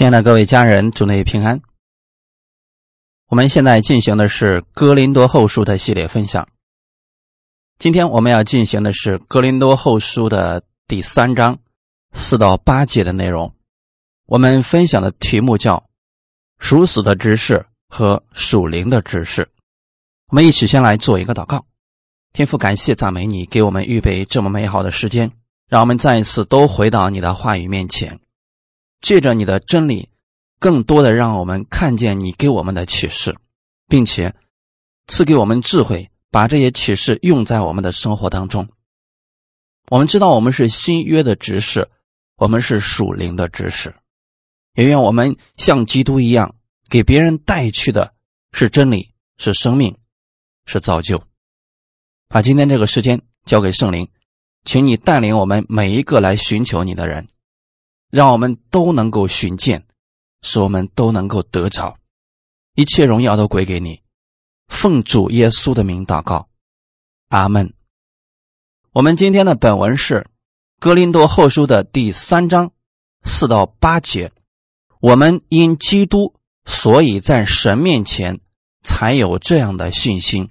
亲爱的各位家人，祝内平安。我们现在进行的是《哥林多后书》的系列分享。今天我们要进行的是《哥林多后书》的第三章四到八节的内容。我们分享的题目叫“属死的知识和属灵的知识”。我们一起先来做一个祷告。天父，感谢赞美你，给我们预备这么美好的时间，让我们再一次都回到你的话语面前。借着你的真理，更多的让我们看见你给我们的启示，并且赐给我们智慧，把这些启示用在我们的生活当中。我们知道我们是新约的执事，我们是属灵的执事，也愿我们像基督一样，给别人带去的是真理，是生命，是造就。把今天这个时间交给圣灵，请你带领我们每一个来寻求你的人。让我们都能够寻见，使我们都能够得着，一切荣耀都归给你。奉主耶稣的名祷告，阿门。我们今天的本文是《哥林多后书》的第三章四到八节。我们因基督，所以在神面前才有这样的信心，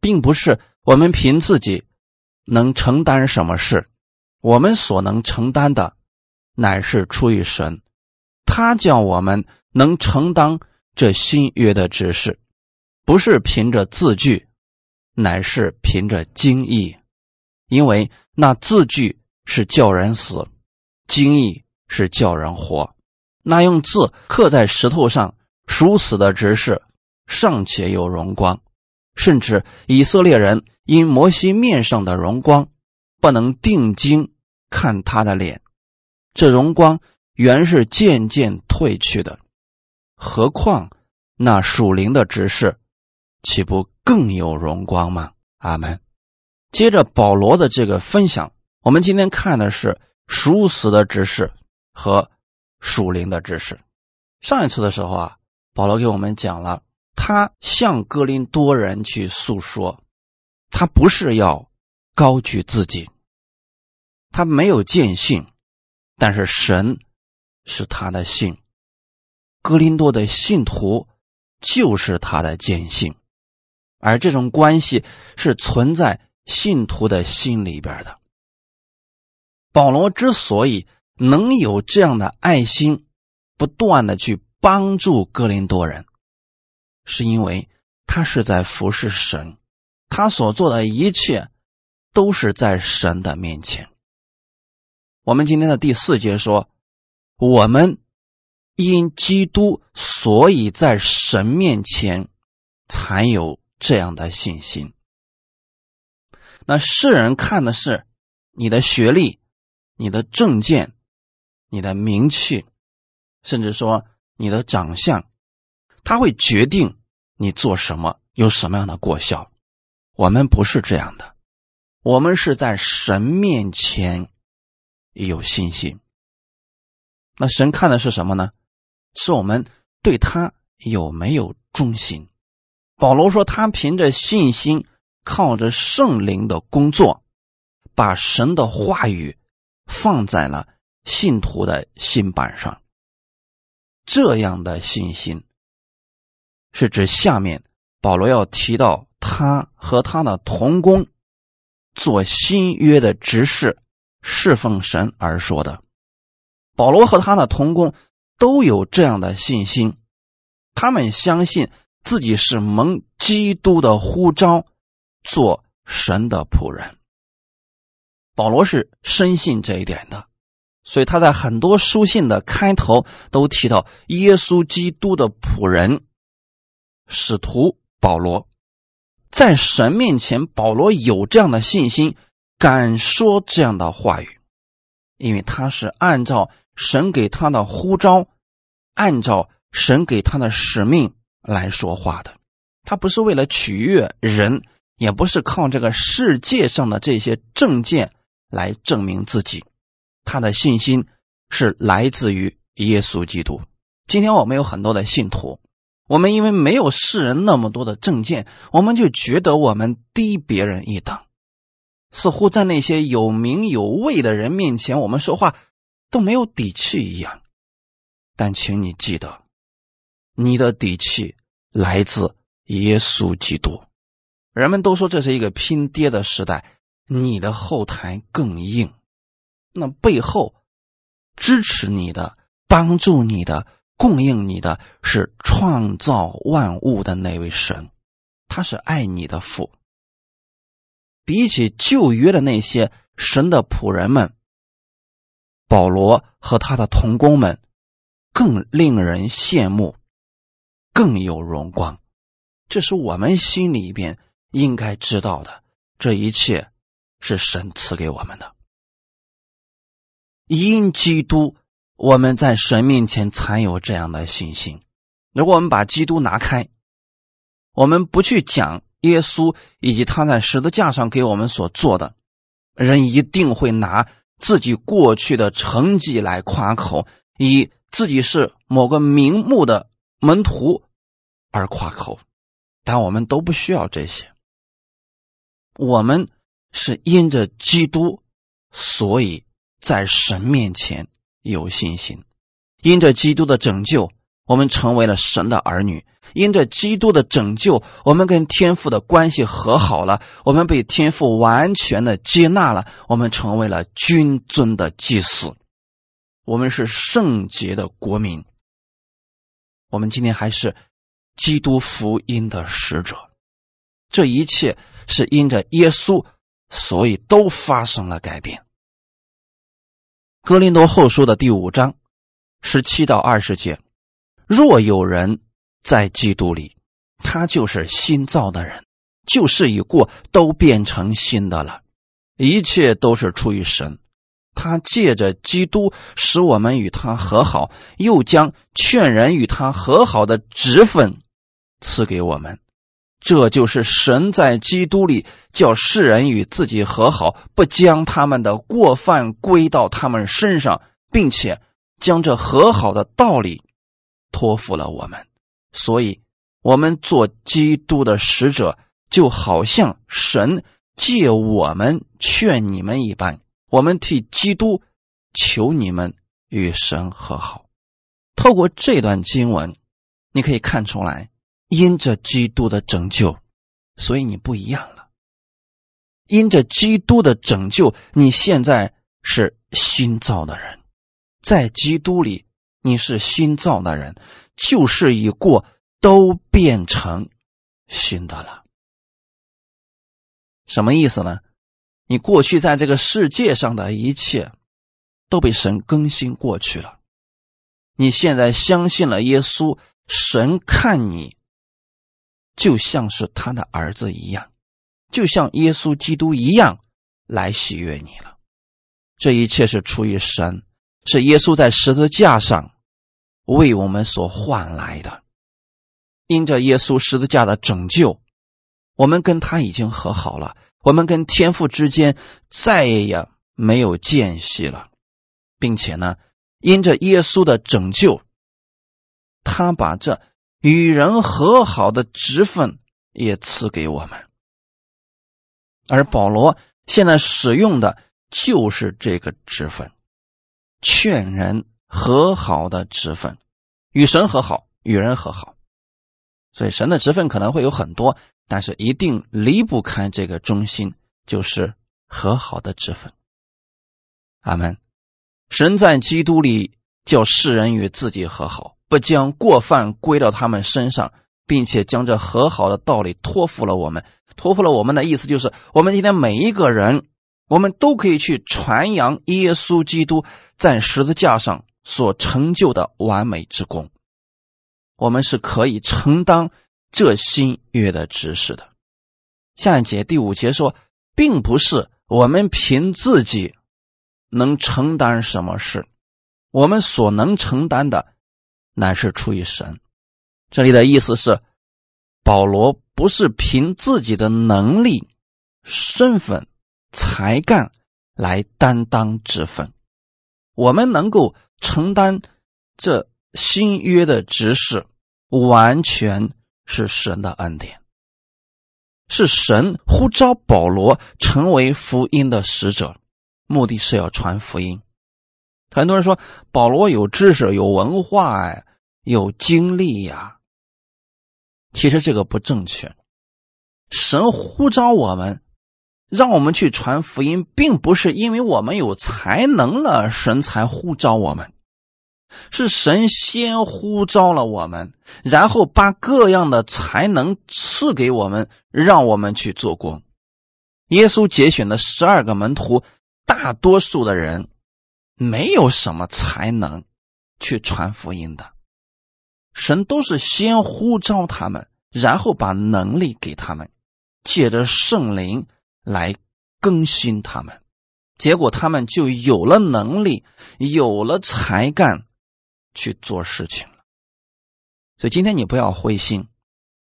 并不是我们凭自己能承担什么事，我们所能承担的。乃是出于神，他叫我们能承担这新约的指示，不是凭着字句，乃是凭着经意。因为那字句是叫人死，经意是叫人活。那用字刻在石头上属死的指示，尚且有荣光，甚至以色列人因摩西面上的荣光，不能定睛看他的脸。这荣光原是渐渐褪去的，何况那属灵的执事，岂不更有荣光吗？阿门。接着保罗的这个分享，我们今天看的是属死的执事和属灵的执事。上一次的时候啊，保罗给我们讲了，他向格林多人去诉说，他不是要高举自己，他没有见性。但是神是他的信，格林多的信徒就是他的坚信，而这种关系是存在信徒的心里边的。保罗之所以能有这样的爱心，不断的去帮助格林多人，是因为他是在服侍神，他所做的一切都是在神的面前。我们今天的第四节说：“我们因基督，所以在神面前才有这样的信心。那世人看的是你的学历、你的证件、你的名气，甚至说你的长相，他会决定你做什么，有什么样的过效。我们不是这样的，我们是在神面前。”有信心，那神看的是什么呢？是我们对他有没有忠心。保罗说，他凭着信心，靠着圣灵的工作，把神的话语放在了信徒的心板上。这样的信心，是指下面保罗要提到他和他的同工做新约的执事。侍奉神而说的，保罗和他的同工都有这样的信心，他们相信自己是蒙基督的呼召，做神的仆人。保罗是深信这一点的，所以他在很多书信的开头都提到耶稣基督的仆人使徒保罗，在神面前，保罗有这样的信心。敢说这样的话语，因为他是按照神给他的呼召，按照神给他的使命来说话的。他不是为了取悦人，也不是靠这个世界上的这些证件来证明自己。他的信心是来自于耶稣基督。今天我们有很多的信徒，我们因为没有世人那么多的证件，我们就觉得我们低别人一等。似乎在那些有名有位的人面前，我们说话都没有底气一样。但请你记得，你的底气来自耶稣基督。人们都说这是一个拼爹的时代，你的后台更硬，那背后支持你的、帮助你的、供应你的是创造万物的那位神，他是爱你的父。比起旧约的那些神的仆人们，保罗和他的同工们。更令人羡慕，更有荣光，这是我们心里边应该知道的。这一切是神赐给我们的。因基督，我们在神面前才有这样的信心。如果我们把基督拿开，我们不去讲耶稣以及他在十字架上给我们所做的，人一定会拿自己过去的成绩来夸口，以。自己是某个名目的门徒而夸口，但我们都不需要这些。我们是因着基督，所以在神面前有信心；因着基督的拯救，我们成为了神的儿女；因着基督的拯救，我们跟天父的关系和好了，我们被天父完全的接纳了，我们成为了君尊的祭司。我们是圣洁的国民，我们今天还是基督福音的使者。这一切是因着耶稣，所以都发生了改变。哥林多后书的第五章十七到二十节：若有人在基督里，他就是新造的人，旧事已过，都变成新的了。一切都是出于神。他借着基督使我们与他和好，又将劝人与他和好的职分赐给我们。这就是神在基督里叫世人与自己和好，不将他们的过犯归到他们身上，并且将这和好的道理托付了我们。所以，我们做基督的使者，就好像神借我们劝你们一般。我们替基督求你们与神和好。透过这段经文，你可以看出来，因着基督的拯救，所以你不一样了。因着基督的拯救，你现在是新造的人，在基督里你是新造的人，旧事已过，都变成新的了。什么意思呢？你过去在这个世界上的一切，都被神更新过去了。你现在相信了耶稣，神看你就像是他的儿子一样，就像耶稣基督一样来喜悦你了。这一切是出于神，是耶稣在十字架上为我们所换来的。因着耶稣十字架的拯救，我们跟他已经和好了。我们跟天父之间再也没有间隙了，并且呢，因着耶稣的拯救，他把这与人和好的职分也赐给我们。而保罗现在使用的就是这个职分，劝人和好的职分，与神和好，与人和好。所以神的职分可能会有很多。但是一定离不开这个中心，就是和好的之分。阿门。神在基督里叫世人与自己和好，不将过犯归到他们身上，并且将这和好的道理托付了我们。托付了我们的意思就是，我们今天每一个人，我们都可以去传扬耶稣基督在十字架上所成就的完美之功。我们是可以承担。这新约的指示的，下一节第五节说，并不是我们凭自己能承担什么事，我们所能承担的，乃是出于神。这里的意思是，保罗不是凭自己的能力、身份、才干来担当职分，我们能够承担这新约的指示，完全。是神的恩典，是神呼召保罗成为福音的使者，目的是要传福音。很多人说保罗有知识、有文化、哎，有经历呀。其实这个不正确。神呼召我们，让我们去传福音，并不是因为我们有才能了，神才呼召我们。是神先呼召了我们，然后把各样的才能赐给我们，让我们去做工。耶稣节选的十二个门徒，大多数的人没有什么才能去传福音的，神都是先呼召他们，然后把能力给他们，借着圣灵来更新他们，结果他们就有了能力，有了才干。去做事情了，所以今天你不要灰心，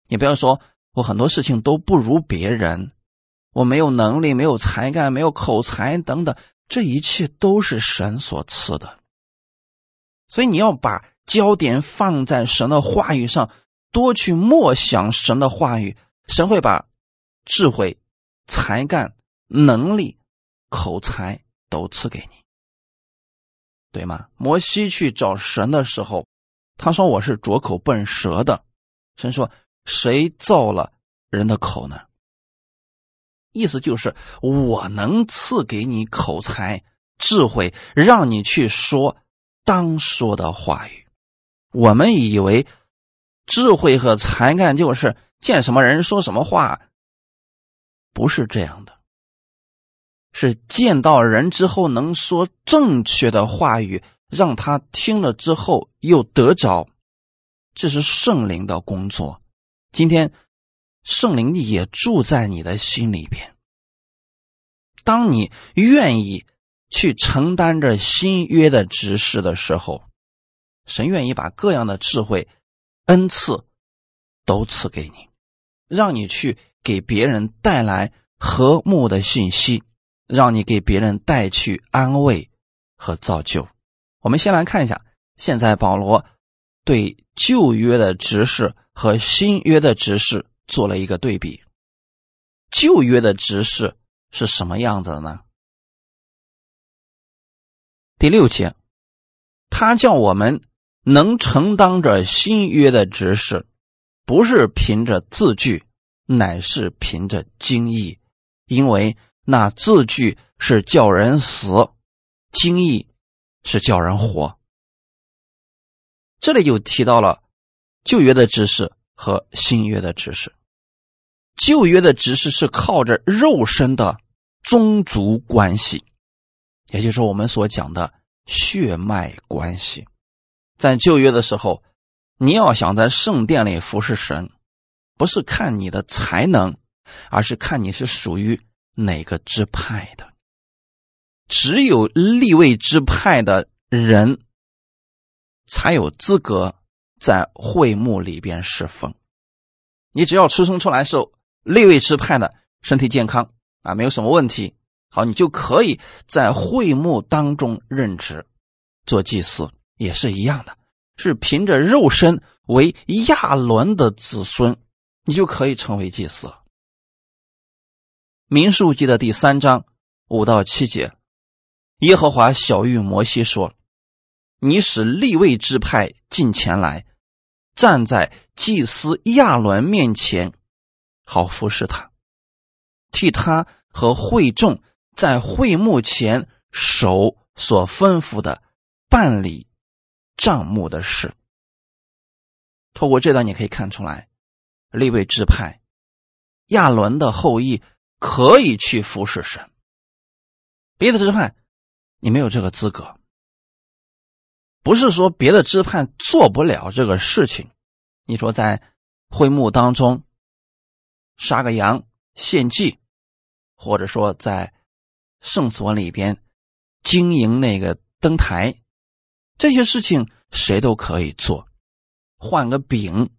你不要说我很多事情都不如别人，我没有能力、没有才干、没有口才等等，这一切都是神所赐的。所以你要把焦点放在神的话语上，多去默想神的话语，神会把智慧、才干、能力、口才都赐给你。对吗？摩西去找神的时候，他说：“我是拙口笨舌的。”神说：“谁造了人的口呢？”意思就是我能赐给你口才、智慧，让你去说当说的话语。我们以为智慧和才干就是见什么人说什么话，不是这样的。是见到人之后能说正确的话语，让他听了之后又得着，这是圣灵的工作。今天圣灵也住在你的心里边。当你愿意去承担着新约的执事的时候，神愿意把各样的智慧、恩赐都赐给你，让你去给别人带来和睦的信息。让你给别人带去安慰和造就。我们先来看一下，现在保罗对旧约的执事和新约的执事做了一个对比。旧约的执事是什么样子的呢？第六节，他叫我们能承当着新约的执事，不是凭着字句，乃是凭着经义，因为。那字句是叫人死，经义是叫人活。这里就提到了旧约的知识和新约的知识。旧约的知识是靠着肉身的宗族关系，也就是我们所讲的血脉关系。在旧约的时候，你要想在圣殿里服侍神，不是看你的才能，而是看你是属于。哪个支派的？只有立位支派的人才有资格在会幕里边侍奉。你只要出生出来时候立位支派的，身体健康啊，没有什么问题，好，你就可以在会幕当中任职做祭祀，也是一样的，是凭着肉身为亚伦的子孙，你就可以成为祭司。民数记的第三章五到七节，耶和华小谕摩西说：“你使立位之派进前来，站在祭司亚伦面前，好服侍他，替他和会众在会幕前守所吩咐的办理账目的事。”透过这段，你可以看出来，立位支派亚伦的后裔。可以去服侍神，别的支派你没有这个资格。不是说别的支派做不了这个事情。你说在会幕当中杀个羊献祭，或者说在圣所里边经营那个灯台，这些事情谁都可以做。换个饼，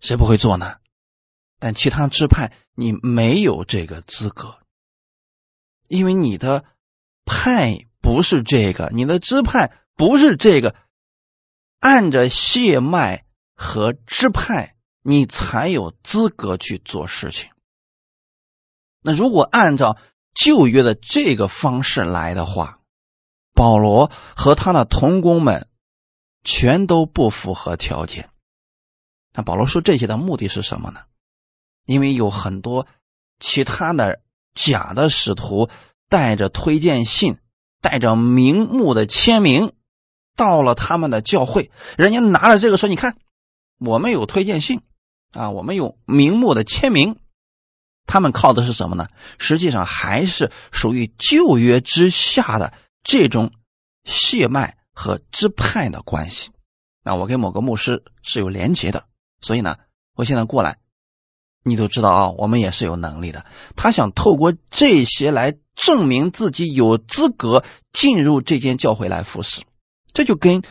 谁不会做呢？但其他支派你没有这个资格，因为你的派不是这个，你的支派不是这个，按着血脉和支派，你才有资格去做事情。那如果按照旧约的这个方式来的话，保罗和他的同工们全都不符合条件。那保罗说这些的目的是什么呢？因为有很多其他的假的使徒带着推荐信、带着名目的签名到了他们的教会，人家拿着这个说：“你看，我们有推荐信啊，我们有名目的签名。”他们靠的是什么呢？实际上还是属于旧约之下的这种血脉和支派的关系。那我跟某个牧师是有连结的，所以呢，我现在过来，你都知道啊，我们也是有能力的。他想透过这些来证明自己有资格进入这间教会来服侍，这就跟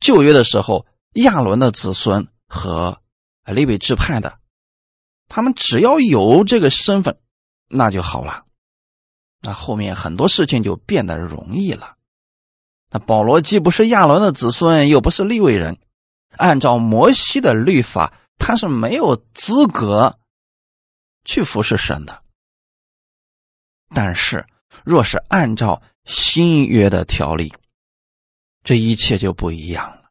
旧约的时候亚伦的子孙和利未支派的。他们只要有这个身份，那就好了。那后面很多事情就变得容易了。那保罗既不是亚伦的子孙，又不是利未人，按照摩西的律法，他是没有资格去服侍神的。但是，若是按照新约的条例，这一切就不一样了。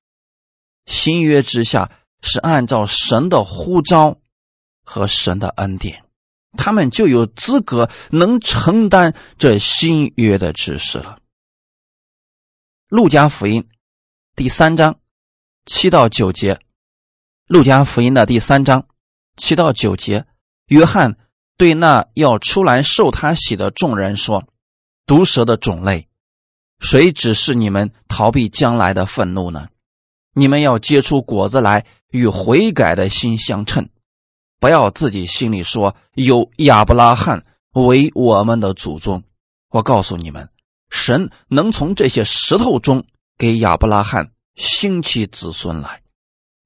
新约之下是按照神的呼召。和神的恩典，他们就有资格能承担这新约的指示了。路加福音第三章七到九节，路加福音的第三章七到九节，约翰对那要出来受他洗的众人说：“毒蛇的种类，谁指示你们逃避将来的愤怒呢？你们要结出果子来，与悔改的心相称。”不要自己心里说有亚伯拉罕为我们的祖宗。我告诉你们，神能从这些石头中给亚伯拉罕兴起子孙来。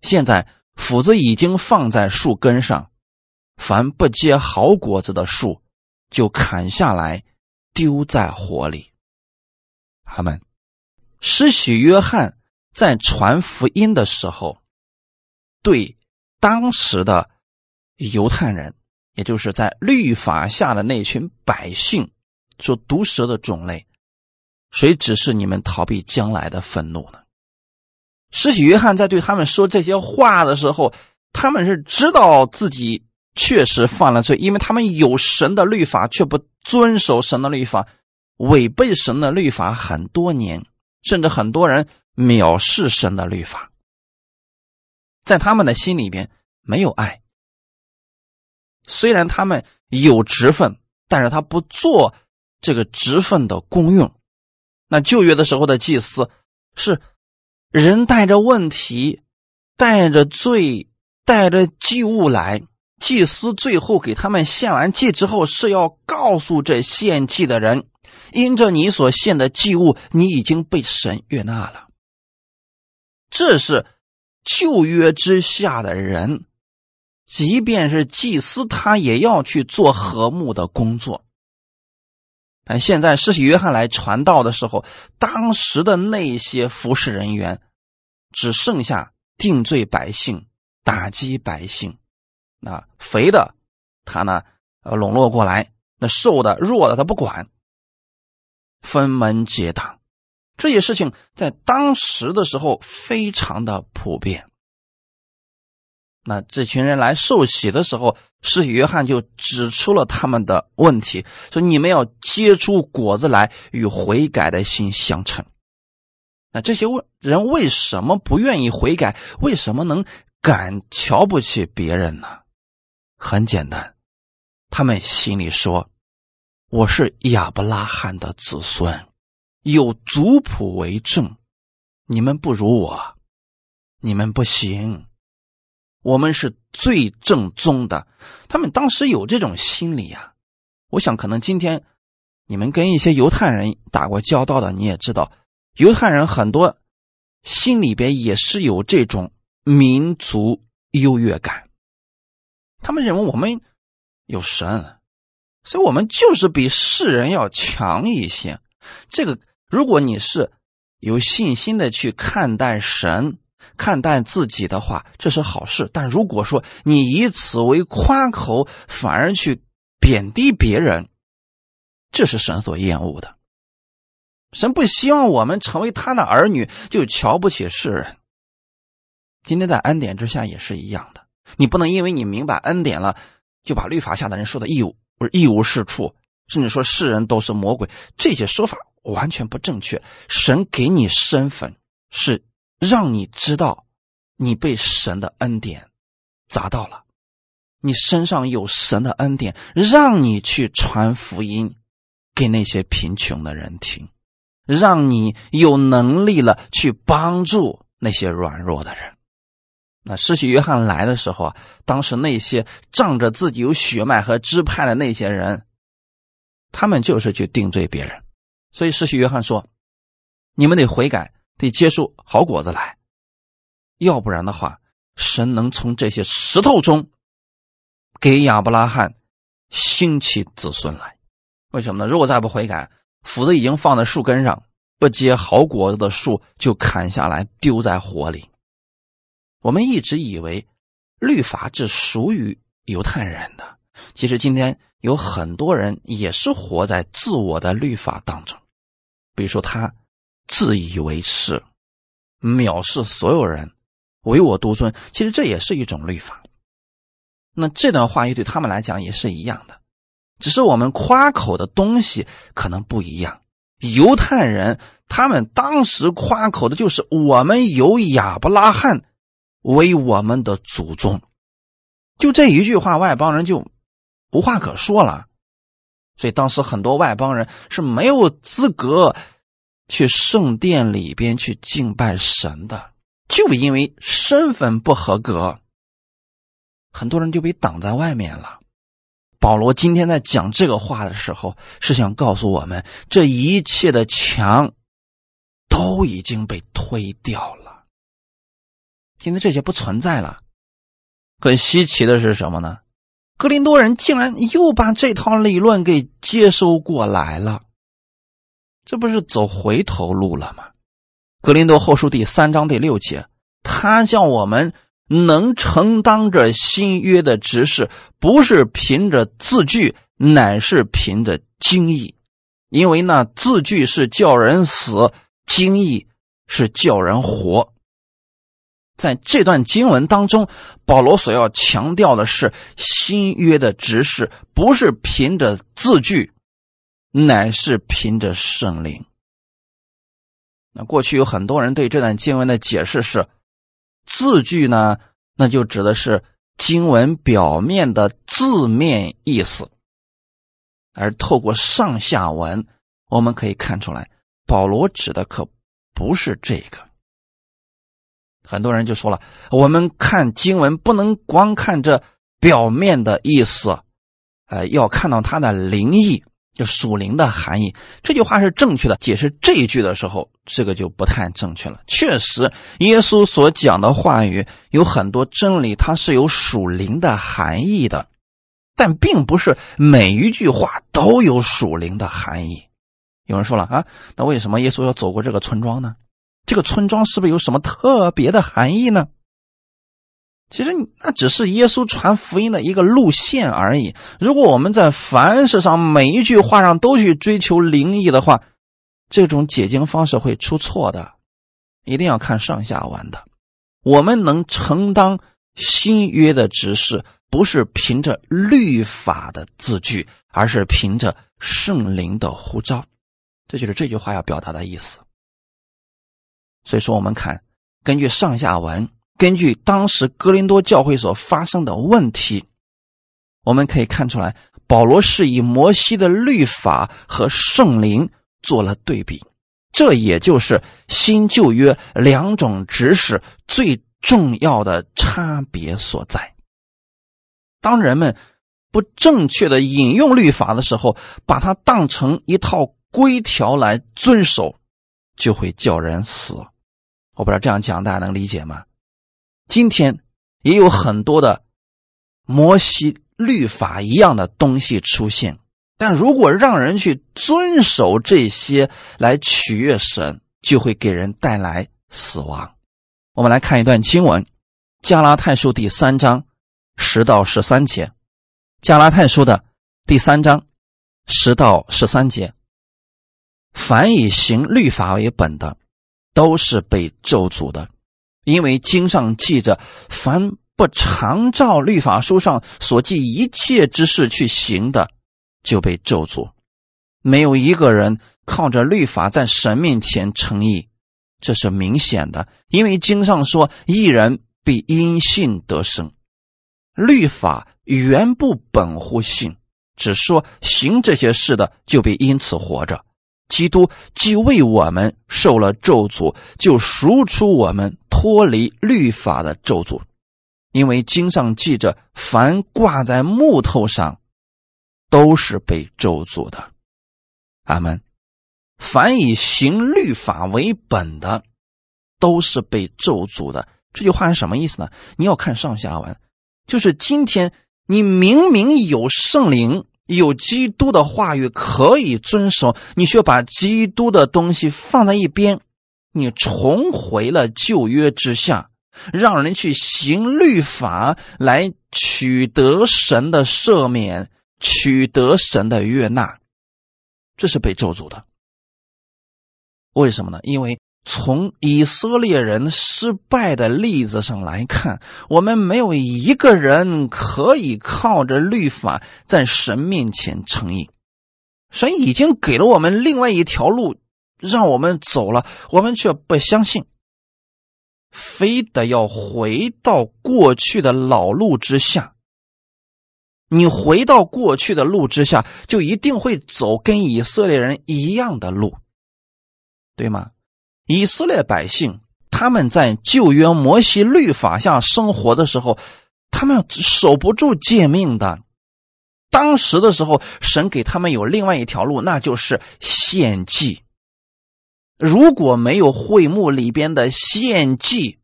现在斧子已经放在树根上，凡不结好果子的树，就砍下来丢在火里。他们施洗约翰在传福音的时候，对当时的。犹太人，也就是在律法下的那群百姓，说毒蛇的种类，谁指示你们逃避将来的愤怒呢？施洗约翰在对他们说这些话的时候，他们是知道自己确实犯了罪，因为他们有神的律法，却不遵守神的律法，违背神的律法很多年，甚至很多人藐视神的律法，在他们的心里边没有爱。虽然他们有职分，但是他不做这个职分的功用。那旧约的时候的祭司是人带着问题、带着罪、带着祭物来，祭司最后给他们献完祭之后，是要告诉这献祭的人：因着你所献的祭物，你已经被神悦纳了。这是旧约之下的人。即便是祭司，他也要去做和睦的工作。但现在施洗约翰来传道的时候，当时的那些服侍人员，只剩下定罪百姓、打击百姓。那肥的他呢，呃，笼络过来；那瘦的、弱的他不管，分门结党。这些事情在当时的时候非常的普遍。那这群人来受洗的时候，是约翰就指出了他们的问题，说：“你们要结出果子来，与悔改的心相称。”那这些问人为什么不愿意悔改？为什么能敢瞧不起别人呢？很简单，他们心里说：“我是亚伯拉罕的子孙，有族谱为证，你们不如我，你们不行。”我们是最正宗的，他们当时有这种心理呀。我想，可能今天你们跟一些犹太人打过交道的，你也知道，犹太人很多心里边也是有这种民族优越感。他们认为我们有神，所以我们就是比世人要强一些。这个，如果你是有信心的去看待神。看待自己的话，这是好事。但如果说你以此为夸口，反而去贬低别人，这是神所厌恶的。神不希望我们成为他的儿女就瞧不起世人。今天在恩典之下也是一样的，你不能因为你明白恩典了，就把律法下的人说的一无不是一无是处，甚至说世人都是魔鬼，这些说法完全不正确。神给你身份是让你知道你被神的恩典砸到了，你身上有神的恩典，让你去传福音给那些贫穷的人听，让你有能力了去帮助那些软弱的人。那施洗约翰来的时候啊，当时那些仗着自己有血脉和支派的那些人，他们就是去定罪别人。所以施洗约翰说：“你们得悔改，得结出好果子来，要不然的话，神能从这些石头中给亚伯拉罕兴起子孙来。为什么呢？如果再不悔改，斧子已经放在树根上，不结好果子的树就砍下来丢在火里。”我们一直以为律法只属于犹太人的，其实今天有很多人也是活在自我的律法当中。比如说，他自以为是，藐视所有人，唯我独尊。其实这也是一种律法。那这段话语对他们来讲也是一样的，只是我们夸口的东西可能不一样。犹太人他们当时夸口的就是我们有亚伯拉罕。为我们的祖宗，就这一句话，外邦人就无话可说了。所以当时很多外邦人是没有资格去圣殿里边去敬拜神的，就因为身份不合格，很多人就被挡在外面了。保罗今天在讲这个话的时候，是想告诉我们，这一切的墙都已经被推掉了。现在这些不存在了，很稀奇的是什么呢？格林多人竟然又把这套理论给接收过来了，这不是走回头路了吗？格林多后书第三章第六节，他叫我们能承担着新约的执事，不是凭着字句，乃是凭着经义，因为那字句是叫人死，经义是叫人活。在这段经文当中，保罗所要强调的是新约的执事，不是凭着字句，乃是凭着圣灵。那过去有很多人对这段经文的解释是，字句呢，那就指的是经文表面的字面意思，而透过上下文，我们可以看出来，保罗指的可不是这个。很多人就说了，我们看经文不能光看这表面的意思，呃，要看到它的灵意，就属灵的含义。这句话是正确的。解释这一句的时候，这个就不太正确了。确实，耶稣所讲的话语有很多真理，它是有属灵的含义的，但并不是每一句话都有属灵的含义。有人说了啊，那为什么耶稣要走过这个村庄呢？这个村庄是不是有什么特别的含义呢？其实那只是耶稣传福音的一个路线而已。如果我们在凡事上每一句话上都去追求灵异的话，这种解经方式会出错的。一定要看上下文的。我们能承担新约的指示，不是凭着律法的字句，而是凭着圣灵的呼召。这就是这句话要表达的意思。所以说，我们看，根据上下文，根据当时哥林多教会所发生的问题，我们可以看出来，保罗是以摩西的律法和圣灵做了对比，这也就是新旧约两种指使最重要的差别所在。当人们不正确的引用律法的时候，把它当成一套规条来遵守，就会叫人死。我不知道这样讲大家能理解吗？今天也有很多的摩西律法一样的东西出现，但如果让人去遵守这些来取悦神，就会给人带来死亡。我们来看一段经文，《加拉太书》第三章十到十三节，《加拉太书》的第三章十到十三节。凡以行律法为本的，都是被咒诅的，因为经上记着，凡不常照律法书上所记一切之事去行的，就被咒诅。没有一个人靠着律法在神面前称义，这是明显的，因为经上说，一人必因信得生。律法原不本乎信，只说行这些事的就必因此活着。基督既为我们受了咒诅，就赎出我们脱离律法的咒诅，因为经上记着，凡挂在木头上，都是被咒诅的。阿门。凡以行律法为本的，都是被咒诅的。这句话是什么意思呢？你要看上下文，就是今天你明明有圣灵。有基督的话语可以遵守，你需要把基督的东西放在一边，你重回了旧约之下，让人去行律法来取得神的赦免，取得神的悦纳，这是被咒诅的。为什么呢？因为。从以色列人失败的例子上来看，我们没有一个人可以靠着律法在神面前称义。神已经给了我们另外一条路，让我们走了，我们却不相信，非得要回到过去的老路之下。你回到过去的路之下，就一定会走跟以色列人一样的路，对吗？以色列百姓他们在旧约摩西律法下生活的时候，他们守不住诫命的。当时的时候，神给他们有另外一条路，那就是献祭。如果没有会幕里边的献祭，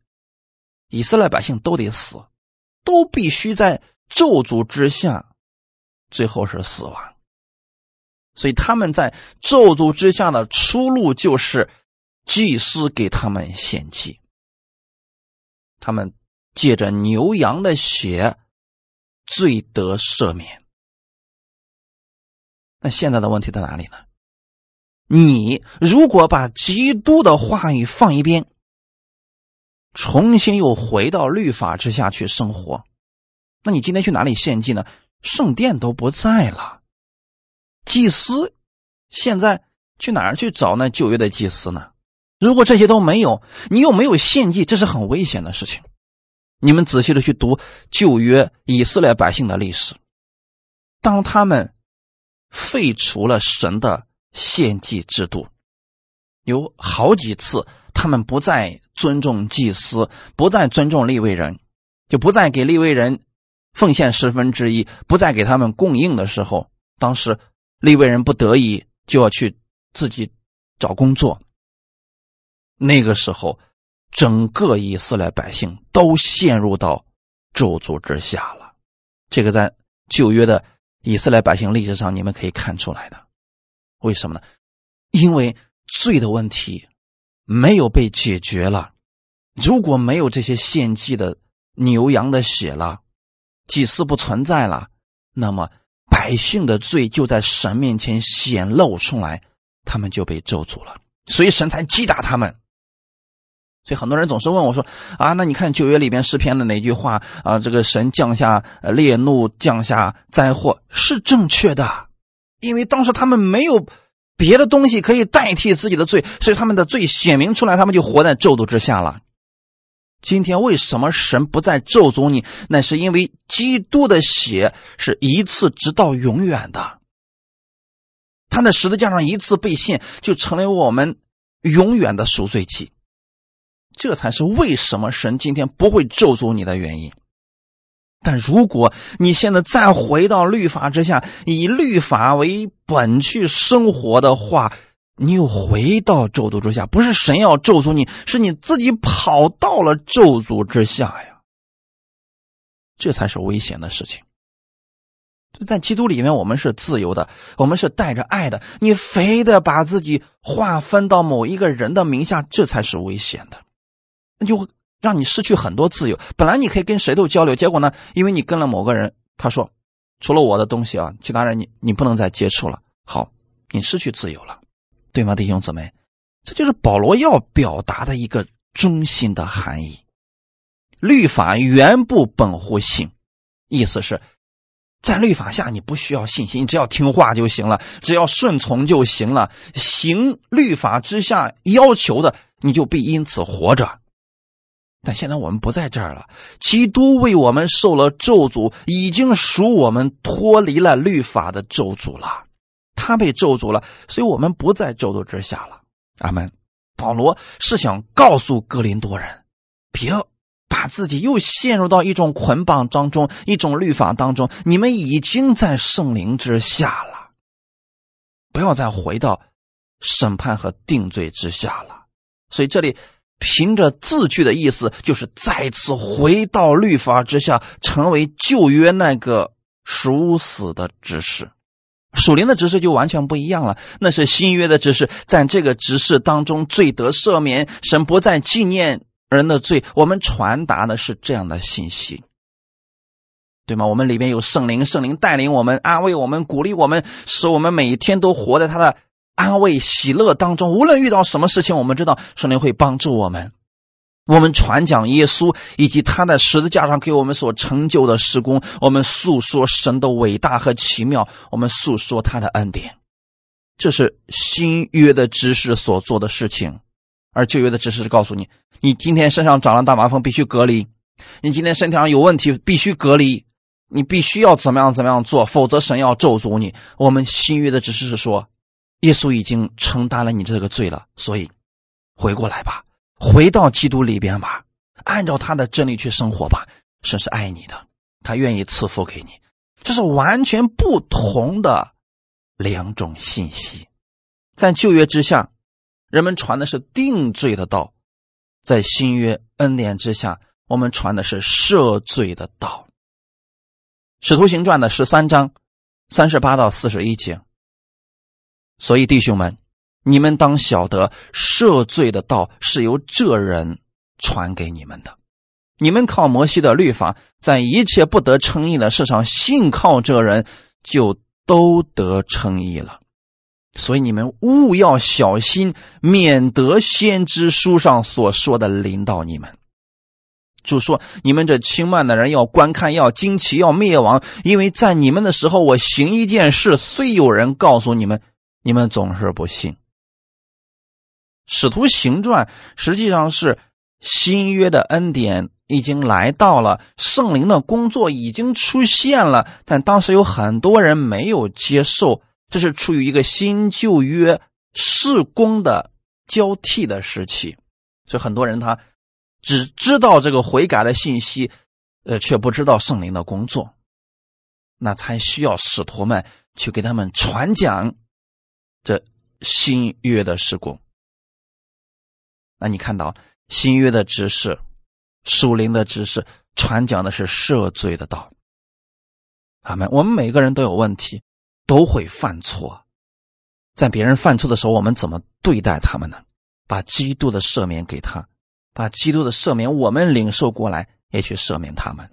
以色列百姓都得死，都必须在咒诅之下，最后是死亡。所以他们在咒诅之下的出路就是。祭司给他们献祭，他们借着牛羊的血罪得赦免。那现在的问题在哪里呢？你如果把基督的话语放一边，重新又回到律法之下去生活，那你今天去哪里献祭呢？圣殿都不在了，祭司现在去哪儿去找那旧约的祭司呢？如果这些都没有，你又没有献祭，这是很危险的事情。你们仔细的去读旧约以色列百姓的历史，当他们废除了神的献祭制度，有好几次他们不再尊重祭司，不再尊重立位人，就不再给立位人奉献十分之一，不再给他们供应的时候，当时立位人不得已就要去自己找工作。那个时候，整个以色列百姓都陷入到咒诅之下了。这个在旧约的以色列百姓历史上，你们可以看出来的。为什么呢？因为罪的问题没有被解决了。如果没有这些献祭的牛羊的血了，祭司不存在了，那么百姓的罪就在神面前显露出来，他们就被咒诅了。所以神才击打他们。所以很多人总是问我说：“啊，那你看旧约里边诗篇的哪句话啊？这个神降下烈怒，降下灾祸是正确的，因为当时他们没有别的东西可以代替自己的罪，所以他们的罪显明出来，他们就活在咒诅之下了。今天为什么神不再咒诅你？那是因为基督的血是一次直到永远的，他在十字架上一次被献，就成为我们永远的赎罪祭。”这才是为什么神今天不会咒诅你的原因。但如果你现在再回到律法之下，以律法为本去生活的话，你又回到咒诅之下。不是神要咒诅你，是你自己跑到了咒诅之下呀。这才是危险的事情。在基督里面，我们是自由的，我们是带着爱的。你非得把自己划分到某一个人的名下，这才是危险的。那就会让你失去很多自由。本来你可以跟谁都交流，结果呢，因为你跟了某个人，他说除了我的东西啊，其他人你你不能再接触了。好，你失去自由了。对吗，弟兄姊妹？这就是保罗要表达的一个中心的含义。律法原不本乎信，意思是，在律法下你不需要信心，你只要听话就行了，只要顺从就行了，行律法之下要求的，你就必因此活着。但现在我们不在这儿了，基督为我们受了咒诅，已经赎我们脱离了律法的咒诅了。他被咒诅了，所以我们不在咒诅之下了。阿门。保罗是想告诉哥林多人，别把自己又陷入到一种捆绑当中，一种律法当中。你们已经在圣灵之下了，不要再回到审判和定罪之下了。所以这里凭着字句的意思，就是再次回到律法之下，成为旧约那个属死的指示。属灵的执事就完全不一样了，那是新约的执事，在这个执事当中，罪得赦免，神不再纪念人的罪。我们传达的是这样的信息，对吗？我们里面有圣灵，圣灵带领我们，安慰我们，鼓励我们，使我们每一天都活在他的安慰、喜乐当中。无论遇到什么事情，我们知道圣灵会帮助我们。我们传讲耶稣以及他在十字架上给我们所成就的施工，我们诉说神的伟大和奇妙，我们诉说他的恩典，这是新约的知识所做的事情。而旧约的知识是告诉你：你今天身上长了大麻风，必须隔离；你今天身体上有问题，必须隔离；你必须要怎么样怎么样做，否则神要咒诅你。我们新约的知识是说，耶稣已经承担了你这个罪了，所以回过来吧。回到基督里边吧，按照他的真理去生活吧。神是爱你的，他愿意赐福给你。这是完全不同的两种信息。在旧约之下，人们传的是定罪的道；在新约恩典之下，我们传的是赦罪的道。使徒行传的十三章三十八到四十一节。所以，弟兄们。你们当晓得，赦罪的道是由这人传给你们的。你们靠摩西的律法，在一切不得称义的事上信靠这人，就都得称义了。所以你们务要小心，免得先知书上所说的临到你们。就说你们这轻慢的人要观看，要惊奇，要灭亡，因为在你们的时候，我行一件事，虽有人告诉你们，你们总是不信。使徒行传实际上是新约的恩典已经来到了，圣灵的工作已经出现了，但当时有很多人没有接受，这是处于一个新旧约事工的交替的时期，所以很多人他只知道这个悔改的信息，呃，却不知道圣灵的工作，那才需要使徒们去给他们传讲这新约的事工。那你看到新约的知识、属灵的知识，传讲的是赦罪的道。阿门。我们每个人都有问题，都会犯错。在别人犯错的时候，我们怎么对待他们呢？把基督的赦免给他，把基督的赦免我们领受过来，也去赦免他们。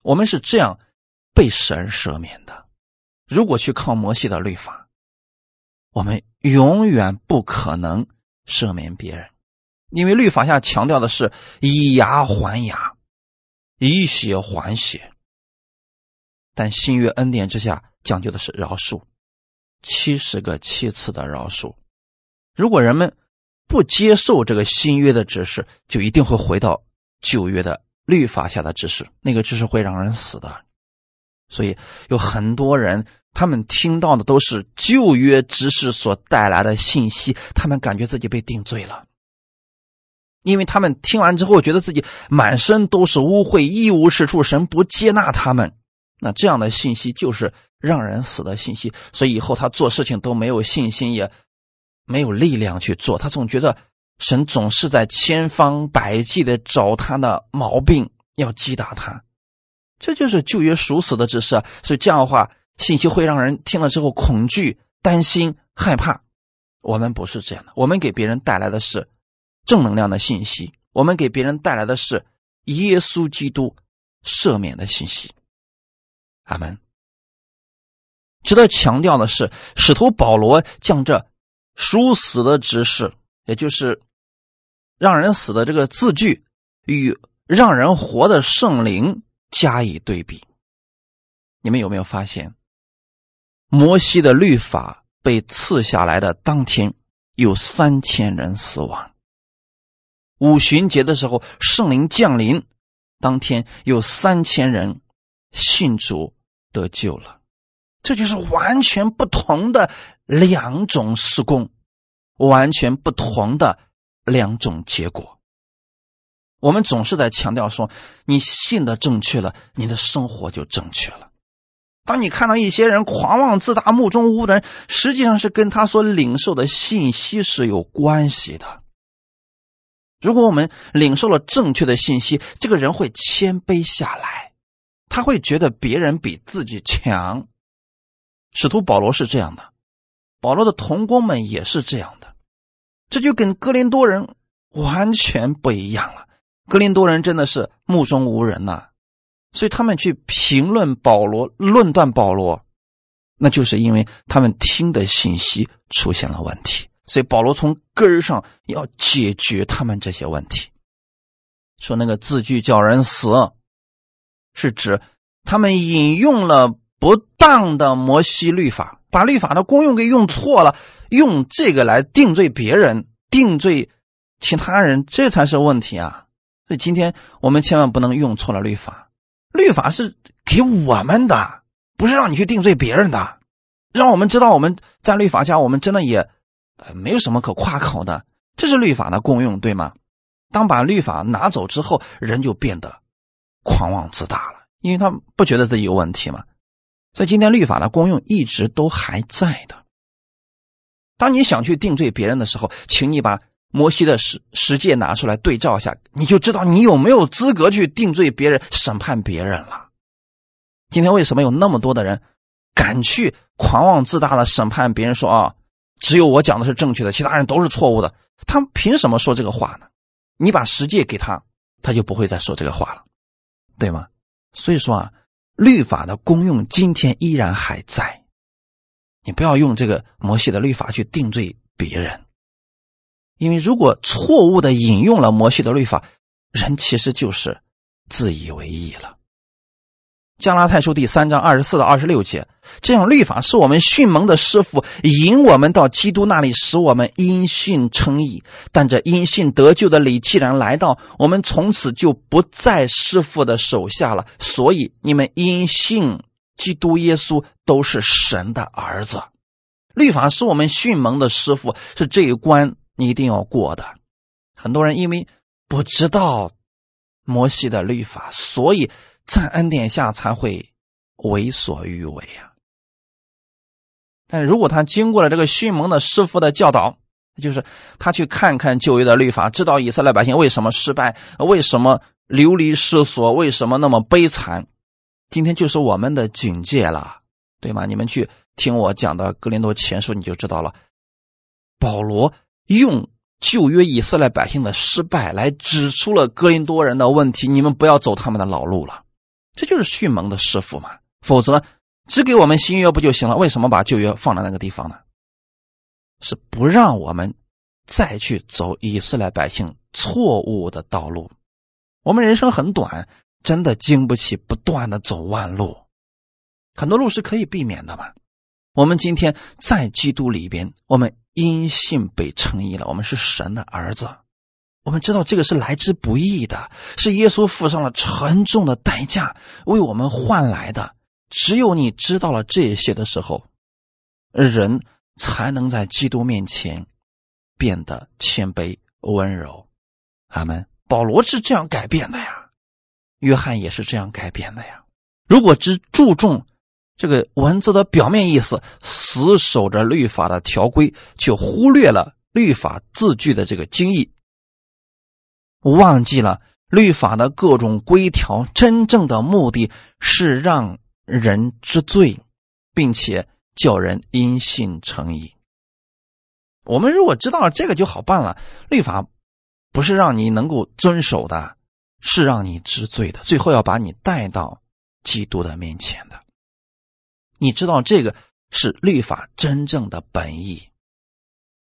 我们是这样被神赦免的。如果去靠摩西的律法，我们永远不可能。赦免别人，因为律法下强调的是以牙还牙，以血还血。但新约恩典之下讲究的是饶恕，七十个七次的饶恕。如果人们不接受这个新约的指示，就一定会回到旧约的律法下的指示，那个指示会让人死的。所以有很多人。他们听到的都是旧约知识所带来的信息，他们感觉自己被定罪了，因为他们听完之后觉得自己满身都是污秽，一无是处，神不接纳他们。那这样的信息就是让人死的信息，所以以后他做事情都没有信心，也没有力量去做。他总觉得神总是在千方百计的找他的毛病，要击打他。这就是旧约属死的知识，所以这样的话。信息会让人听了之后恐惧、担心、害怕。我们不是这样的，我们给别人带来的是正能量的信息，我们给别人带来的是耶稣基督赦免的信息。阿门。值得强调的是，使徒保罗将这殊死的指示，也就是让人死的这个字句，与让人活的圣灵加以对比。你们有没有发现，摩西的律法被赐下来的当天，有三千人死亡；五旬节的时候，圣灵降临，当天有三千人信主得救了。这就是完全不同的两种施工，完全不同的两种结果。我们总是在强调说，你信的正确了，你的生活就正确了。当你看到一些人狂妄自大、目中无人，实际上是跟他所领受的信息是有关系的。如果我们领受了正确的信息，这个人会谦卑下来，他会觉得别人比自己强。使徒保罗是这样的，保罗的同工们也是这样的，这就跟哥林多人完全不一样了。哥林多人真的是目中无人呐。所以他们去评论保罗、论断保罗，那就是因为他们听的信息出现了问题。所以保罗从根儿上要解决他们这些问题。说那个字句叫人死，是指他们引用了不当的摩西律法，把律法的功用给用错了，用这个来定罪别人、定罪其他人，这才是问题啊！所以今天我们千万不能用错了律法。律法是给我们的，不是让你去定罪别人的，让我们知道我们在律法下，我们真的也呃没有什么可夸口的。这是律法的功用，对吗？当把律法拿走之后，人就变得狂妄自大了，因为他不觉得自己有问题嘛。所以今天律法的功用一直都还在的。当你想去定罪别人的时候，请你把。摩西的十十诫拿出来对照一下，你就知道你有没有资格去定罪别人、审判别人了。今天为什么有那么多的人敢去狂妄自大的审判别人？说啊，只有我讲的是正确的，其他人都是错误的。他们凭什么说这个话呢？你把十诫给他，他就不会再说这个话了，对吗？所以说啊，律法的功用今天依然还在。你不要用这个摩西的律法去定罪别人。因为如果错误的引用了摩西的律法，人其实就是自以为意了。加拉太书第三章二十四到二十六节，这样律法是我们训蒙的师傅，引我们到基督那里，使我们因信称义。但这因信得救的理既然来到，我们从此就不在师傅的手下了。所以你们因信基督耶稣都是神的儿子。律法是我们训蒙的师傅，是这一关。你一定要过的。很多人因为不知道摩西的律法，所以在恩典下才会为所欲为啊。但如果他经过了这个迅猛的师傅的教导，就是他去看看旧约的律法，知道以色列百姓为什么失败，为什么流离失所，为什么那么悲惨，今天就是我们的警戒了，对吗？你们去听我讲的《格林多前书》，你就知道了，保罗。用旧约以色列百姓的失败来指出了哥林多人的问题，你们不要走他们的老路了，这就是迅猛的师傅嘛。否则只给我们新约不就行了？为什么把旧约放在那个地方呢？是不让我们再去走以色列百姓错误的道路。我们人生很短，真的经不起不断的走弯路。很多路是可以避免的嘛。我们今天在基督里边，我们。因信被称义了，我们是神的儿子。我们知道这个是来之不易的，是耶稣付上了沉重的代价为我们换来的。只有你知道了这些的时候，人才能在基督面前变得谦卑温柔。阿门。保罗是这样改变的呀，约翰也是这样改变的呀。如果只注重。这个文字的表面意思，死守着律法的条规，却忽略了律法字句的这个精义，忘记了律法的各种规条真正的目的是让人知罪，并且叫人因信成义。我们如果知道了这个就好办了。律法不是让你能够遵守的，是让你知罪的，最后要把你带到基督的面前的。你知道这个是律法真正的本意。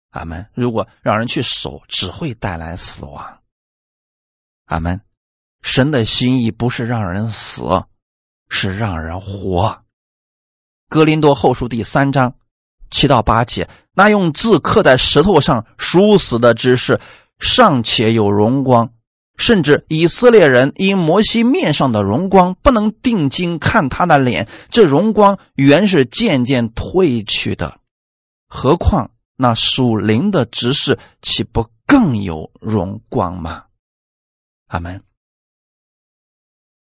阿门。如果让人去守，只会带来死亡。阿门。神的心意不是让人死，是让人活。格林多后书第三章七到八节，那用字刻在石头上属死的知识，尚且有荣光。甚至以色列人因摩西面上的荣光不能定睛看他的脸，这荣光原是渐渐褪去的。何况那属灵的执事，岂不更有荣光吗？阿门。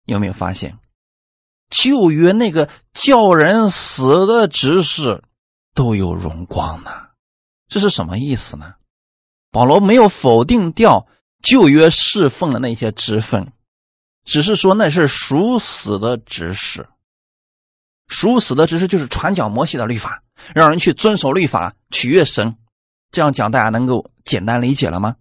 有没有发现，旧约那个叫人死的执事都有荣光呢？这是什么意思呢？保罗没有否定掉。旧约侍奉的那些职分，只是说那是属死的执事。属死的指示就是传讲摩西的律法，让人去遵守律法，取悦神。这样讲，大家能够简单理解了吗？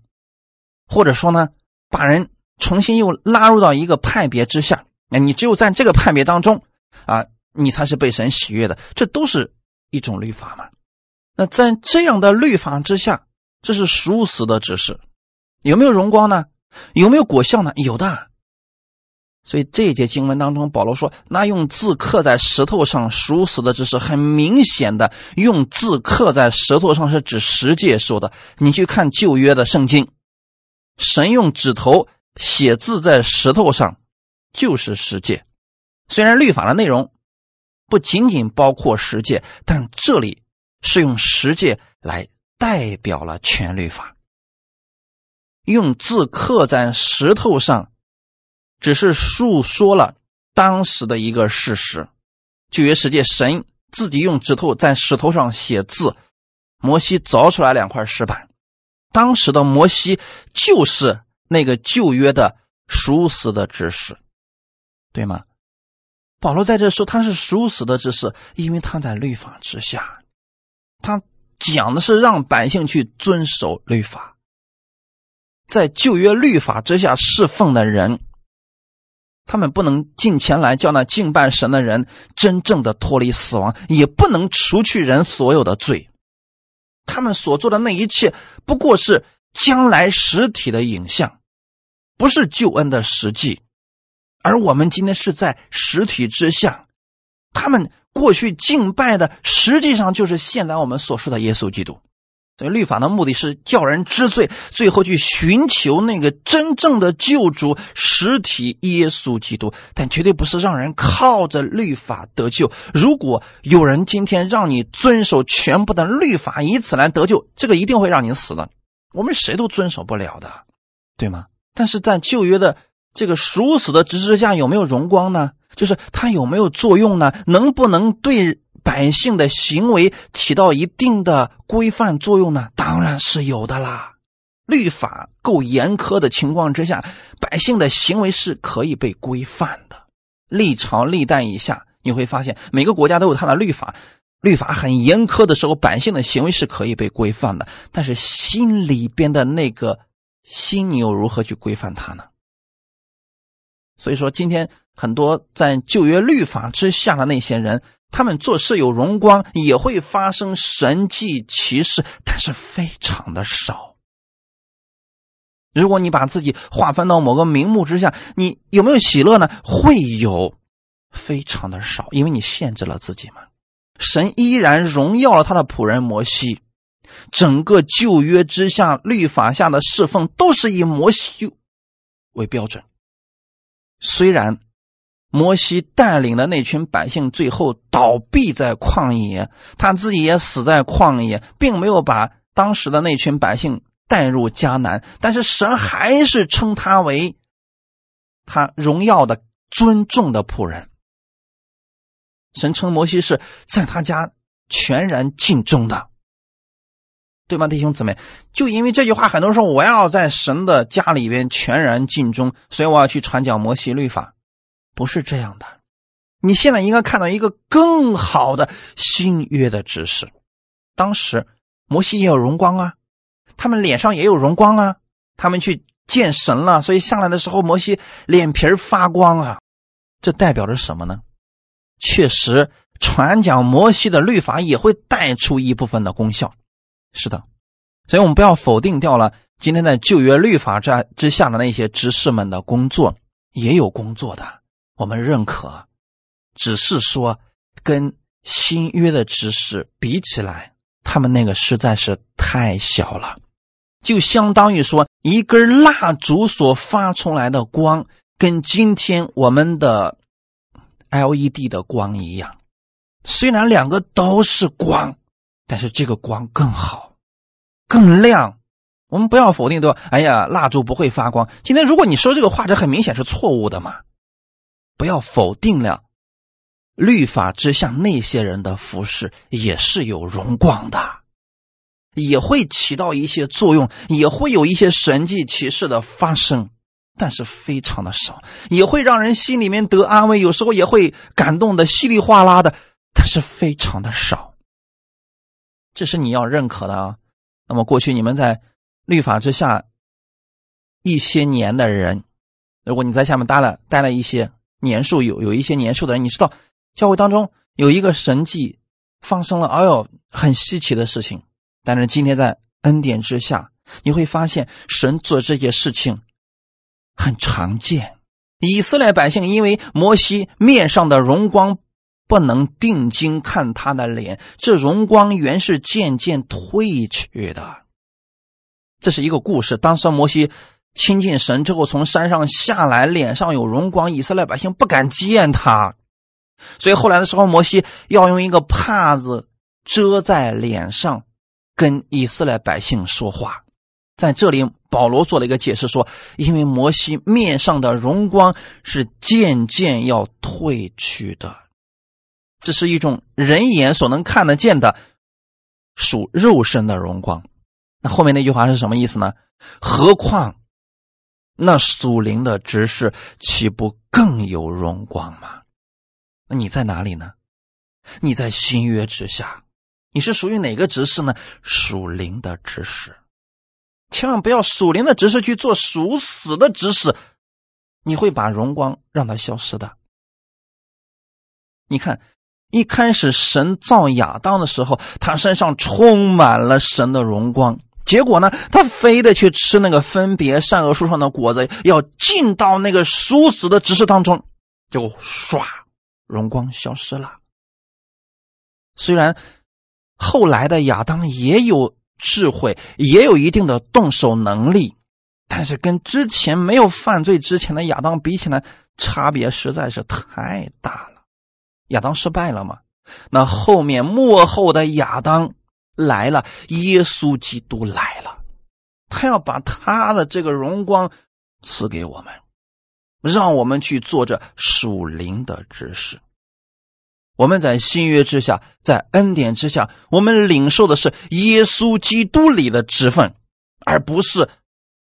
或者说呢，把人重新又拉入到一个派别之下，那你只有在这个派别当中啊，你才是被神喜悦的。这都是一种律法嘛。那在这样的律法之下，这是属死的指示。有没有荣光呢？有没有果效呢？有的。所以这一节经文当中，保罗说：“那用字刻在石头上熟死的知识，很明显的用字刻在石头上是指十诫说的。你去看旧约的圣经，神用指头写字在石头上，就是十诫。虽然律法的内容不仅仅包括十诫，但这里是用十诫来代表了全律法。”用字刻在石头上，只是述说了当时的一个事实。旧约世界，神自己用指头在石头上写字，摩西凿出来两块石板。当时的摩西就是那个旧约的熟死的知识，对吗？保罗在这说他是熟死的知识，因为他在律法之下，他讲的是让百姓去遵守律法。在旧约律法之下侍奉的人，他们不能进前来叫那敬拜神的人真正的脱离死亡，也不能除去人所有的罪。他们所做的那一切，不过是将来实体的影像，不是救恩的实际。而我们今天是在实体之下，他们过去敬拜的，实际上就是现在我们所说的耶稣基督。所以，律法的目的是叫人知罪，最后去寻求那个真正的救主实体耶稣基督，但绝对不是让人靠着律法得救。如果有人今天让你遵守全部的律法，以此来得救，这个一定会让你死的。我们谁都遵守不了的，对吗？但是在旧约的这个属死的指示下，有没有荣光呢？就是它有没有作用呢？能不能对？百姓的行为起到一定的规范作用呢？当然是有的啦。律法够严苛的情况之下，百姓的行为是可以被规范的。历朝历代以下，你会发现每个国家都有它的律法，律法很严苛的时候，百姓的行为是可以被规范的。但是心里边的那个心，你又如何去规范它呢？所以说，今天很多在旧约律法之下的那些人。他们做事有荣光，也会发生神迹奇事，但是非常的少。如果你把自己划分到某个名目之下，你有没有喜乐呢？会有，非常的少，因为你限制了自己嘛。神依然荣耀了他的仆人摩西，整个旧约之下、律法下的侍奉都是以摩西为标准，虽然。摩西带领的那群百姓最后倒闭在旷野，他自己也死在旷野，并没有把当时的那群百姓带入迦南。但是神还是称他为他荣耀的、尊重的仆人。神称摩西是在他家全然尽忠的，对吗，弟兄姊妹？就因为这句话，很多人说我要在神的家里边全然尽忠，所以我要去传讲摩西律法。不是这样的，你现在应该看到一个更好的新约的知识。当时摩西也有荣光啊，他们脸上也有荣光啊，他们去见神了，所以上来的时候摩西脸皮发光啊。这代表着什么呢？确实，传讲摩西的律法也会带出一部分的功效。是的，所以我们不要否定掉了今天在旧约律法之之下的那些执事们的工作，也有工作的，我们认可，只是说跟新约的知识比起来，他们那个实在是太小了，就相当于说一根蜡烛所发出来的光，跟今天我们的 LED 的光一样，虽然两个都是光，但是这个光更好。更亮，我们不要否定对吧？哎呀，蜡烛不会发光。今天如果你说这个话，这很明显是错误的嘛。不要否定了律法之下那些人的服饰也是有荣光的，也会起到一些作用，也会有一些神迹奇事的发生，但是非常的少，也会让人心里面得安慰，有时候也会感动的稀里哗啦的，但是非常的少。这是你要认可的啊。那么过去你们在律法之下一些年的人，如果你在下面待了待了一些年数，有有一些年数的人，你知道教会当中有一个神迹发生了，哎呦，很稀奇的事情。但是今天在恩典之下，你会发现神做这些事情很常见。以色列百姓因为摩西面上的荣光。不能定睛看他的脸，这荣光原是渐渐褪去的。这是一个故事。当时摩西亲近神之后，从山上下来，脸上有荣光，以色列百姓不敢见他，所以后来的时候，摩西要用一个帕子遮在脸上，跟以色列百姓说话。在这里，保罗做了一个解释，说：因为摩西面上的荣光是渐渐要褪去的。这是一种人眼所能看得见的属肉身的荣光。那后面那句话是什么意思呢？何况那属灵的执事岂不更有荣光吗？那你在哪里呢？你在新约之下，你是属于哪个执事呢？属灵的执事，千万不要属灵的执事去做属死的执事，你会把荣光让它消失的。你看。一开始神造亚当的时候，他身上充满了神的荣光。结果呢，他非得去吃那个分别善恶树上的果子，要进到那个殊死的执事当中，结果唰，荣光消失了。虽然后来的亚当也有智慧，也有一定的动手能力，但是跟之前没有犯罪之前的亚当比起来，差别实在是太大了。亚当失败了吗？那后面幕后的亚当来了，耶稣基督来了，他要把他的这个荣光赐给我们，让我们去做这属灵的知识。我们在新约之下，在恩典之下，我们领受的是耶稣基督里的职分，而不是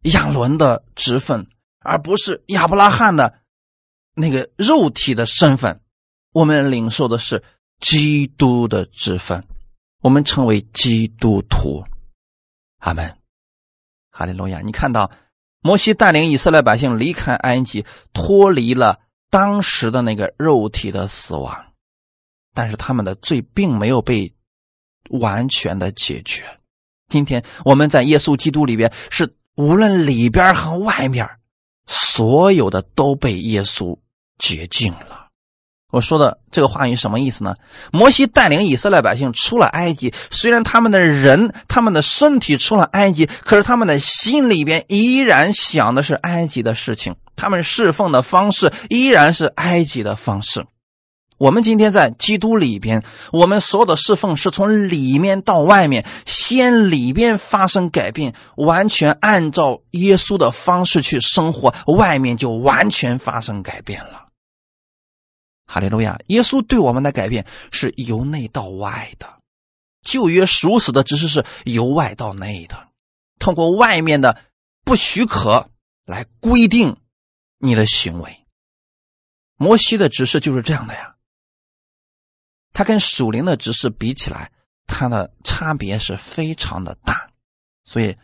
亚伦的职分，而不是亚伯拉罕的那个肉体的身份。我们领受的是基督的职分，我们称为基督徒。阿门，哈利路亚！你看到摩西带领以色列百姓离开埃及，脱离了当时的那个肉体的死亡，但是他们的罪并没有被完全的解决。今天我们在耶稣基督里边，是无论里边和外面，所有的都被耶稣洁净了。我说的这个话语什么意思呢？摩西带领以色列百姓出了埃及，虽然他们的人、他们的身体出了埃及，可是他们的心里边依然想的是埃及的事情，他们侍奉的方式依然是埃及的方式。我们今天在基督里边，我们所有的侍奉是从里面到外面，先里边发生改变，完全按照耶稣的方式去生活，外面就完全发生改变了。哈利路亚！耶稣对我们的改变是由内到外的，旧约属死的只是是由外到内的，通过外面的不许可来规定你的行为。摩西的指示就是这样的呀，他跟属灵的指示比起来，它的差别是非常的大，所以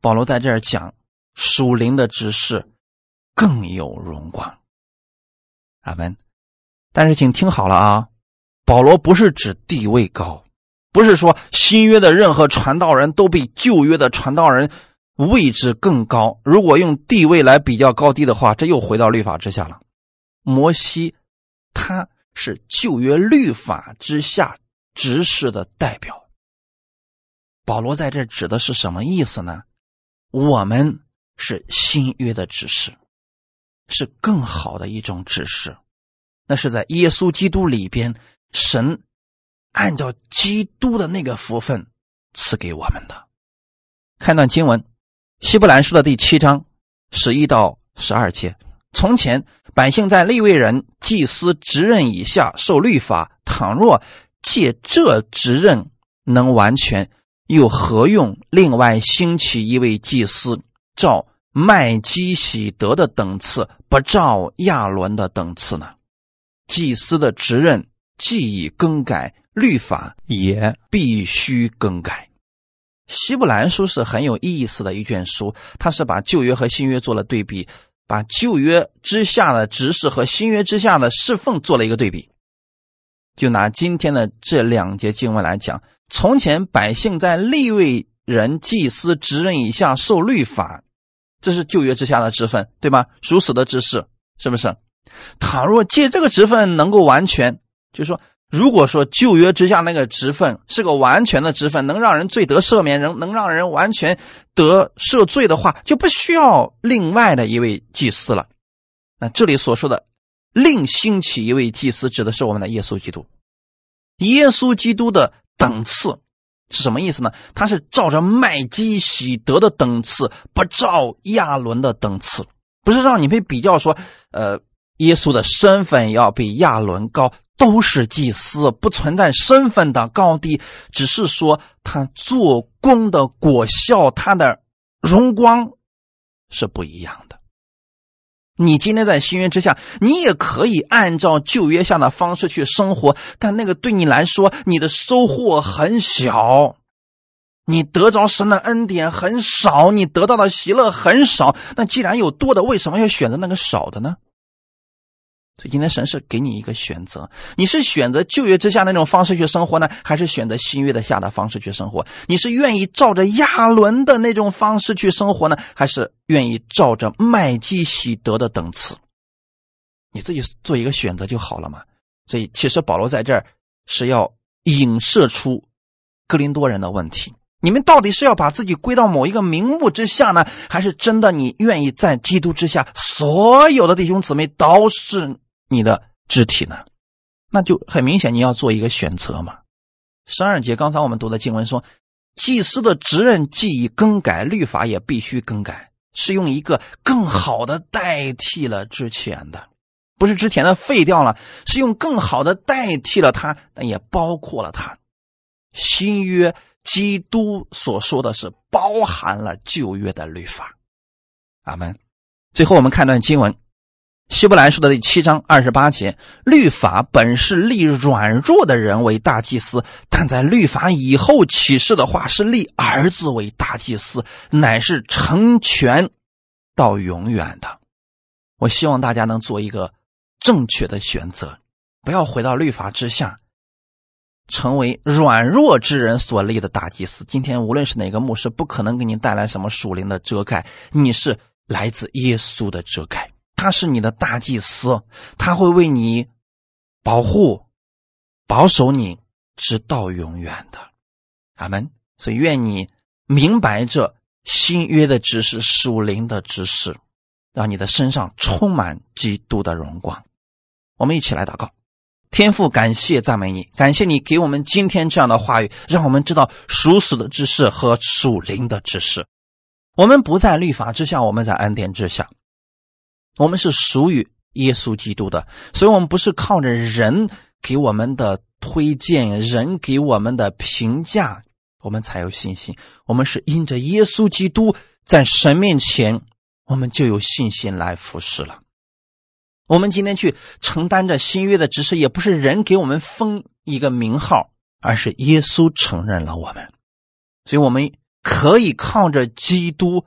保罗在这儿讲属灵的指示更有荣光。阿门。但是，请听好了啊，保罗不是指地位高，不是说新约的任何传道人都比旧约的传道人位置更高。如果用地位来比较高低的话，这又回到律法之下了。摩西他是旧约律法之下执事的代表。保罗在这指的是什么意思呢？我们是新约的指示，是更好的一种指示。那是在耶稣基督里边，神按照基督的那个福分赐给我们的。看段经文，《希伯来书》的第七章十一到十二节：从前百姓在立位人、祭司职任以下受律法，倘若借这职任能完全，又何用另外兴起一位祭司，照麦基喜德的等次，不照亚伦的等次呢？祭司的职任既已更改，律法也必须更改。希伯来书是很有意思的一卷书，它是把旧约和新约做了对比，把旧约之下的执事和新约之下的侍奉做了一个对比。就拿今天的这两节经文来讲，从前百姓在立位人、祭司职任以下受律法，这是旧约之下的职分，对吧？如此的之事，是不是？倘若借这个职分能够完全，就是说，如果说旧约之下那个职分是个完全的职分，能让人罪得赦免，人能让人完全得赦罪的话，就不需要另外的一位祭司了。那这里所说的另兴起一位祭司，指的是我们的耶稣基督。耶稣基督的等次是什么意思呢？他是照着麦基喜德的等次，不照亚伦的等次，不是让你们比较说，呃。耶稣的身份要比亚伦高，都是祭司，不存在身份的高低，只是说他做工的果效，他的荣光是不一样的。你今天在新约之下，你也可以按照旧约下的方式去生活，但那个对你来说，你的收获很小，你得着神的恩典很少，你得到的喜乐很少。那既然有多的，为什么要选择那个少的呢？所以今天神是给你一个选择，你是选择旧约之下那种方式去生活呢，还是选择新约的下的方式去生活？你是愿意照着亚伦的那种方式去生活呢，还是愿意照着麦基喜德的等次？你自己做一个选择就好了嘛。所以其实保罗在这儿是要影射出格林多人的问题：你们到底是要把自己归到某一个名目之下呢，还是真的你愿意在基督之下，所有的弟兄姊妹都是？你的肢体呢？那就很明显，你要做一个选择嘛。十二节刚才我们读的经文说，祭司的职任既已更改，律法也必须更改，是用一个更好的代替了之前的，不是之前的废掉了，是用更好的代替了它，但也包括了它。新约基督所说的是包含了旧约的律法。阿门。最后我们看段经文。希伯来书的第七章二十八节，律法本是立软弱的人为大祭司，但在律法以后启示的话是立儿子为大祭司，乃是成全到永远的。我希望大家能做一个正确的选择，不要回到律法之下，成为软弱之人所立的大祭司。今天无论是哪个牧师，不可能给你带来什么属灵的遮盖，你是来自耶稣的遮盖。他是你的大祭司，他会为你保护、保守你，直到永远的。阿门。所以，愿你明白这新约的知识、属灵的知识，让你的身上充满基督的荣光。我们一起来祷告：天父，感谢赞美你，感谢你给我们今天这样的话语，让我们知道属死的知识和属灵的知识。我们不在律法之下，我们在恩典之下。我们是属于耶稣基督的，所以我们不是靠着人给我们的推荐、人给我们的评价，我们才有信心。我们是因着耶稣基督在神面前，我们就有信心来服侍了。我们今天去承担着新约的指示，也不是人给我们封一个名号，而是耶稣承认了我们，所以我们可以靠着基督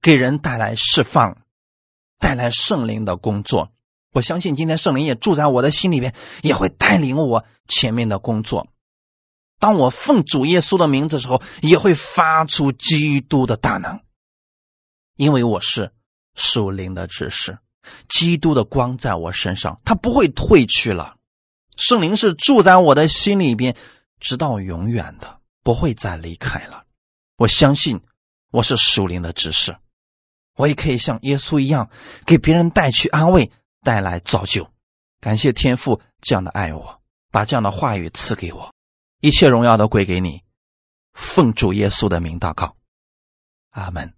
给人带来释放。带来圣灵的工作，我相信今天圣灵也住在我的心里边，也会带领我前面的工作。当我奉主耶稣的名字的时候，也会发出基督的大能，因为我是属灵的指示，基督的光在我身上，它不会退去了。圣灵是住在我的心里边，直到永远的，不会再离开了。我相信我是属灵的指示，我也可以像耶稣一样，给别人带去安慰，带来造就。感谢天父这样的爱我，把这样的话语赐给我，一切荣耀都归给你。奉主耶稣的名祷告，阿门。